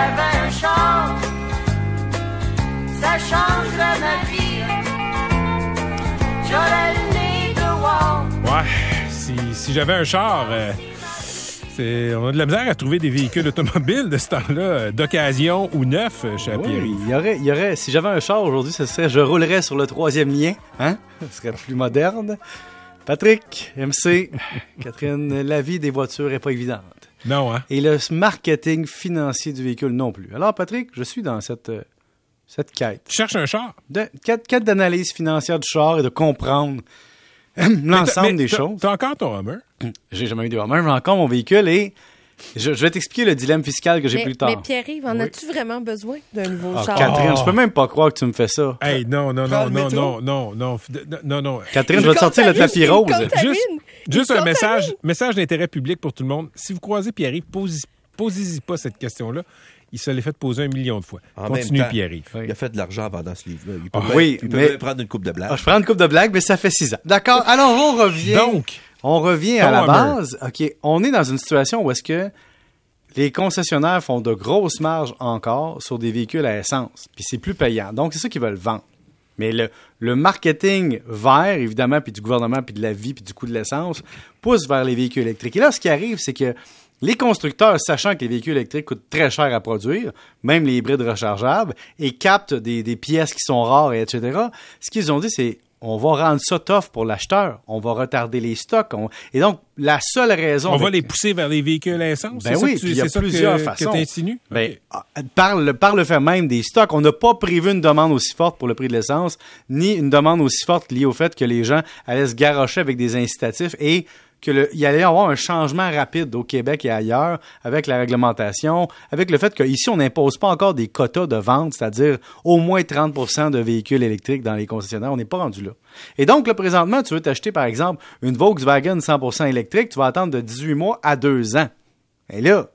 j'avais un char, ça changerait ma vie. J'aurais le nez de wow. Ouais, si, si j'avais un char, euh, c'est- on a de la misère à trouver des véhicules automobiles de ce temps-là, euh, d'occasion ou neufs, euh, chez Oui, Pierre. il y aurait, il y aurait, si j'avais un char aujourd'hui, ce serait je roulerais sur le troisième lien. Hein? Ce serait plus moderne. Patrick, MC, Catherine, la vie des voitures est pas évidente. Non, hein? Et le marketing financier du véhicule non plus. Alors, Patrick, je suis dans cette, euh, cette quête. Tu cherches un char? De, quête, quête d'analyse financière du char et de comprendre l'ensemble Mais des choses. T'as encore ton Hummer? J'ai jamais eu de Hummer, mais encore mon véhicule et je, je vais t'expliquer le dilemme fiscal que j'ai plus tard. mais Pierre-Yves, en as-tu vraiment besoin d'un nouveau Ah, char? Catherine, je peux même pas croire que tu me fais ça. Hey, non, non, non, non, non, non, non, non, non. Catherine, je vais te sortir le tapis rose. Juste, juste un message, message d'intérêt public pour tout le monde. Si vous croisez Pierre-Yves, posez- posez-y pas cette question-là. Il se l'est fait poser un million de fois. En Continue, Pierre-Yves. Il a fait de l'argent en vendant ce livre-là. Il peut, Ah, oui, il peut mais- prendre une coupe de blague. Ah, je prends une coupe de blague, mais ça fait six ans. D'accord. Alors, on revient. Donc, on revient à la base. OK. On est dans une situation où est-ce que les concessionnaires font de grosses marges encore sur des véhicules à essence. Puis c'est plus payant. Donc, c'est ça qu'ils veulent vendre. Mais le, marketing vert, évidemment, puis du gouvernement, puis de la vie, puis du coût de l'essence, pousse vers les véhicules électriques. Et là, ce qui arrive, c'est que les constructeurs, sachant que les véhicules électriques coûtent très cher à produire, même les hybrides rechargeables, et captent des, des pièces qui sont rares, et etc., ce qu'ils ont dit, c'est on va rendre ça tough pour l'acheteur. On va retarder les stocks. On- Et donc, la seule raison... on va les pousser vers les véhicules à essence. Ben c'est oui, il y a plusieurs que façons. Ben, ah, par, le, par le fait même des stocks, on n'a pas prévu une demande aussi forte pour le prix de l'essence, ni une demande aussi forte liée au fait que les gens allaient se garrocher avec des incitatifs et qu'il y allait y avoir un changement rapide au Québec et ailleurs avec la réglementation, avec le fait qu'ici, on n'impose pas encore des quotas de vente, c'est-à-dire au moins 30% de véhicules électriques dans les concessionnaires. On n'est pas rendu là. Et donc, là, présentement, tu veux t'acheter, par exemple, une Volkswagen 100% électrique, tu vas attendre de 18 mois à 2 ans. Et là,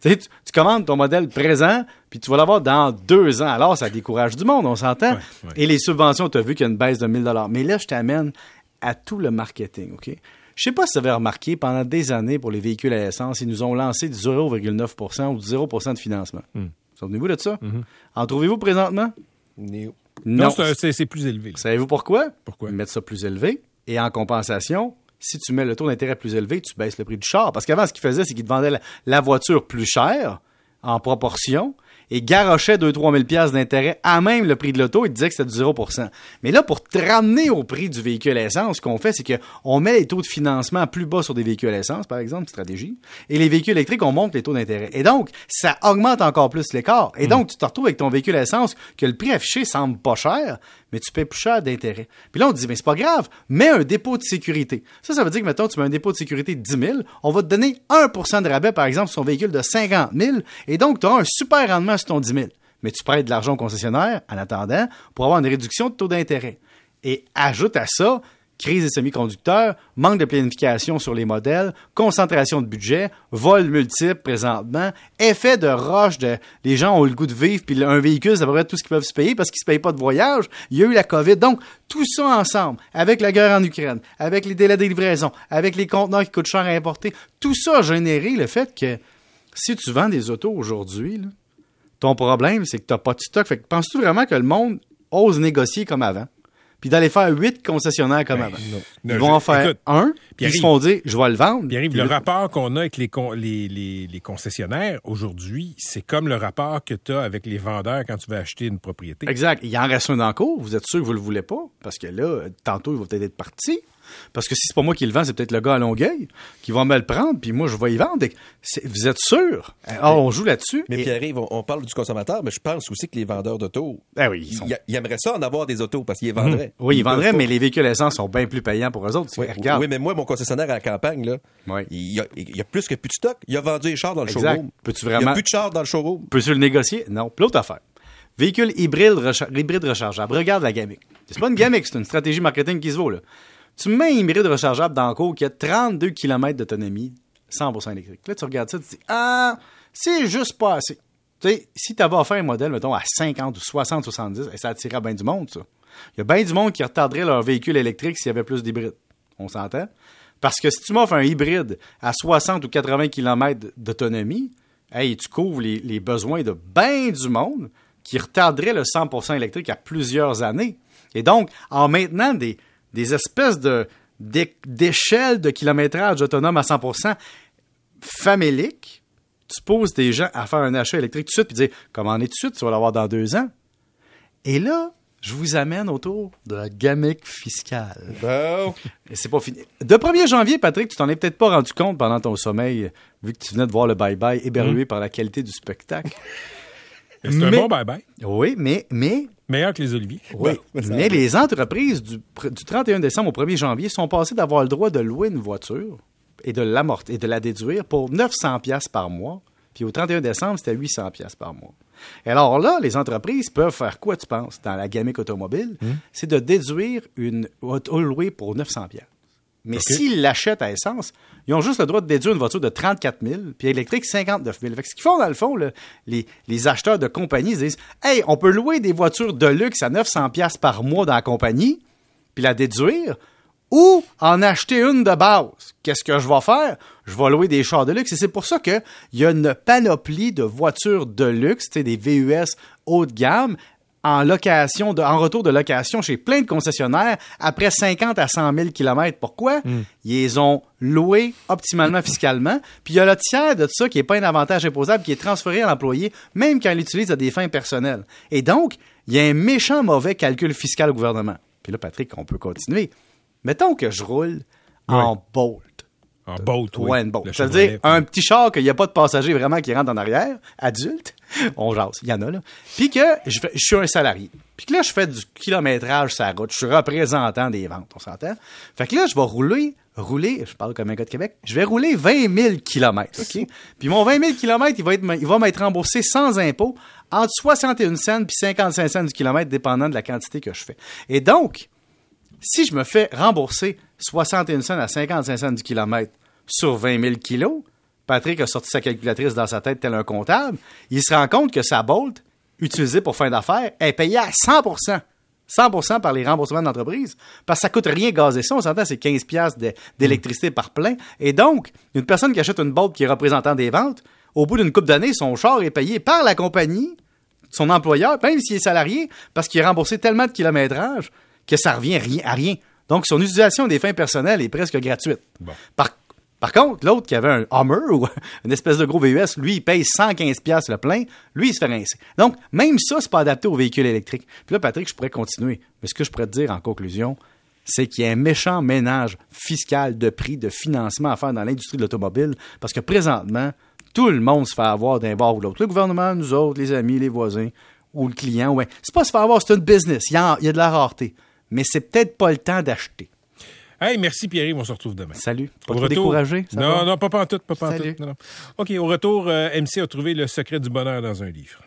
tu, sais, tu, tu commandes ton modèle présent, puis tu vas l'avoir dans deux ans. Alors, ça décourage du monde, on s'entend? Ouais, ouais. Et les subventions, tu as vu qu'il y a une baisse de 1000 Mais là, je t'amène à tout le marketing, OK? Je sais pas si vous avez remarqué, pendant des années, pour les véhicules à essence, ils nous ont lancé du 0,9% ou du 0% de financement. Hmm. Souvenez-vous de ça? Mm-hmm. En trouvez-vous présentement? Néo. Non, c'est- plus élevé. Savez-vous pourquoi? Pourquoi? Ils mettent ça plus élevé. Et en compensation, si tu mets le taux d'intérêt plus élevé, tu baisses le prix du char. Parce qu'avant, ce qu'ils faisaient, c'est qu'ils te vendaient la, la voiture plus chère en proportion et garochaient 2-3 000 piastres d'intérêt à même le prix de l'auto. Ils te disaient que c'était du 0 Mais là, pour te ramener au prix du véhicule à essence, ce qu'on fait, c'est qu'on met les taux de financement plus bas sur des véhicules à essence, par exemple, stratégie. Et les véhicules électriques, on monte les taux d'intérêt. Et donc, ça augmente encore plus l'écart. Et donc, tu te retrouves avec ton véhicule à essence que le prix affiché semble pas cher, mais tu paies plus cher d'intérêt. Puis là, on te dit, mais c'est pas grave, mets un dépôt de sécurité. Ça, ça veut dire que, mettons, tu mets un dépôt de sécurité de 10 000, on va te donner 1% de rabais, par exemple, sur ton véhicule de 50 000, et donc, tu auras un super rendement sur ton 10 000. Mais tu prêtes de l'argent au concessionnaire, en attendant, pour avoir une réduction de taux d'intérêt. Et ajoute à ça, crise des semi-conducteurs, manque de planification sur les modèles, concentration de budget, vol multiple présentement, effet de roche de les gens ont le goût de vivre, puis un véhicule, c'est à peu près tout ce qu'ils peuvent se payer parce qu'ils se payent pas de voyage. Il y a eu la COVID. Donc, tout ça ensemble, avec la guerre en Ukraine, avec les délais de livraison, avec les conteneurs qui coûtent cher à importer, tout ça a généré le fait que si tu vends des autos aujourd'hui, ton problème, c'est que tu n'as pas de stock. Fait que penses-tu vraiment que le monde ose négocier comme avant? Puis d'aller faire huit concessionnaires comme avant. Ils Ben, Non, vont je- en faire écoute, un, puis ils se font dire, je vais le vendre. Le rapport qu'on a avec les, con- les, les- les concessionnaires aujourd'hui, c'est comme le rapport que tu as avec les vendeurs quand tu vas acheter une propriété. Exact. Il en reste un en cours. Vous êtes sûr que vous le voulez pas? Parce que là, tantôt, il va peut-être être parti. Parce que si c'est pas moi qui le vends, c'est peut-être le gars à Longueuil qui va me le prendre, puis moi, je vais y vendre. Vous êtes sûr? Alors, on joue là-dessus. Mais Et- Pierre-Yves, on, on parle du consommateur, mais je pense aussi que les vendeurs d'autos, Ah oui, ils sont- ils, ils aimeraient ça en avoir des autos parce qu'ils les vendraient. Oui, ils vendraient, mais les véhicules essence sont bien plus payants pour eux autres. Oui, Regarde. oui, mais moi, mon concessionnaire à la campagne, là, il, y a, il y a plus que plus de stock. Il a vendu les chars dans le Exact. showroom. Peux-tu Il y vraiment- a plus de chars dans le showroom. Peux-tu le négocier? Non. Puis l'autre affaire. Véhicule hybride, recha- hybride rechargeable. Regarde la gamique. C'est pas une gamique, c'est une stratégie marketing qui se vaut, là. Tu mets un hybride rechargeable dans le cours qui a 32 km d'autonomie, 100% électrique. Là, tu regardes ça, tu te dis, ah, c'est juste pas assez. Tu sais, si tu avais offert un modèle, mettons, à 50 ou 60, 70, et ça attirerait bien du monde, ça. Il y a bien du monde qui retarderait leur véhicule électrique s'il y avait plus d'hybrides. On s'entend? Parce que si tu m'offres un hybride à 60 ou 80 km d'autonomie, hey, tu couvres les, les besoins de bien du monde qui retarderait le 100% électrique à plusieurs années. Et donc, en maintenant des, des espèces de d'é- d'échelles de kilométrage autonome à 100% faméliques, tu poses des gens à faire un achat électrique tout de suite puis dire comment est tout de suite, tu vas l'avoir dans deux ans? Et là, je vous amène autour de la gamique fiscale. Bon. Et c'est pas fini. De 1er janvier, Patrick, tu t'en es peut-être pas rendu compte pendant ton sommeil, vu que tu venais de voir le bye-bye éberlué par la qualité du spectacle. C'est un bon bye-bye. Oui, mais, mais, Meilleur que les oliviers. oui, mais les entreprises du, du 31 décembre au 1er janvier sont passées d'avoir le droit de louer une voiture et de l'amortir et de la déduire pour 900 pièces par mois. Puis au 31 décembre, c'était 800 pièces par mois. Et alors là, les entreprises peuvent faire quoi, tu penses, dans la gamique automobile? C'est de déduire une auto louée pour 900 pièces. Mais s'ils l'achètent à essence, ils ont juste le droit de déduire une voiture de 34 000, puis électrique 59 000. Fait que ce qu'ils font, dans le fond, là, les, les acheteurs de compagnie ils disent Hey, on peut louer des voitures de luxe à 900 pièces par mois dans la compagnie, puis la déduire, ou en acheter une de base. Qu'est-ce que je vais faire? Je vais louer des chars de luxe. Et c'est pour ça qu'il y a une panoplie de voitures de luxe, des VUS haut de gamme, en location, de- en retour de location chez plein de concessionnaires après 50 à 100 000 km. Pourquoi? Ils les ont loués optimalement fiscalement. Puis il y a le tiers de ça qui n'est pas un avantage imposable qui est transféré à l'employé, même quand il l'utilise à des fins personnelles. Et donc, il y a un méchant mauvais calcul fiscal au gouvernement. Puis là, Patrick, on peut continuer. Mettons que je roule en Bolt. En boat, oui. Ouais, une Bolt. Le Ça veut Chevrolet. dire un petit char qu'il n'y a pas de passager vraiment qui rentre en arrière, adulte. On jase, il y en a là. Puis que je, suis un salarié. Puis que là, je fais du kilométrage sur la route. Je suis représentant des ventes, on s'entend. Fait que là, je vais rouler, rouler, je parle comme un gars de Québec, je vais rouler 20 000 kilomètres, OK? Puis mon 20 000 kilomètres, il va être, il va m'être remboursé sans impôt entre 61 cents puis 55 cents du kilomètre, dépendant de la quantité que je fais. Et donc, si je me fais rembourser 61 cents à 55 cents du kilomètre sur 20 000 kilos, Patrick a sorti sa calculatrice dans sa tête tel un comptable, il se rend compte que sa Bolt, utilisée pour fin d'affaires, est payée à 100% 100% par les remboursements d'entreprise, parce que ça coûte rien gazer ça. On s'entend, c'est 15 piastres de- d'électricité par plein. Et donc, une personne qui achète une Bolt qui est représentant des ventes, au bout d'une couple d'années, son char est payé par la compagnie, son employeur, même s'il est salarié, parce qu'il a remboursé tellement de kilométrage que ça revient rien, à rien. Donc, son utilisation des fins personnelles est presque gratuite. Bon. Par, par contre, l'autre qui avait un Hummer ou une espèce de gros VUS, lui, il paye 115 pièces le plein, lui, il se fait rincer. Donc, même ça, c'est pas adapté aux véhicules électriques. Puis là, Patrick, je pourrais continuer. Mais ce que je pourrais te dire en conclusion, c'est qu'il y a un méchant ménage fiscal de prix, de financement à faire dans l'industrie de l'automobile, parce que présentement, tout le monde se fait avoir d'un bord ou de l'autre. Le gouvernement, nous autres, les amis, les voisins, ou le client, ouais. C'est pas se faire avoir, c'est une business. Il y, a, il y a de la rareté. Mais c'est peut-être pas le temps d'acheter. Hey, merci Pierre, on se retrouve demain. Salut. Pas Au trop retour- découragé? ça Non, va? non, pas pantoute, pas Salut. pantoute. Non, non. OK, au retour, euh, MC a trouvé le secret du bonheur dans un livre.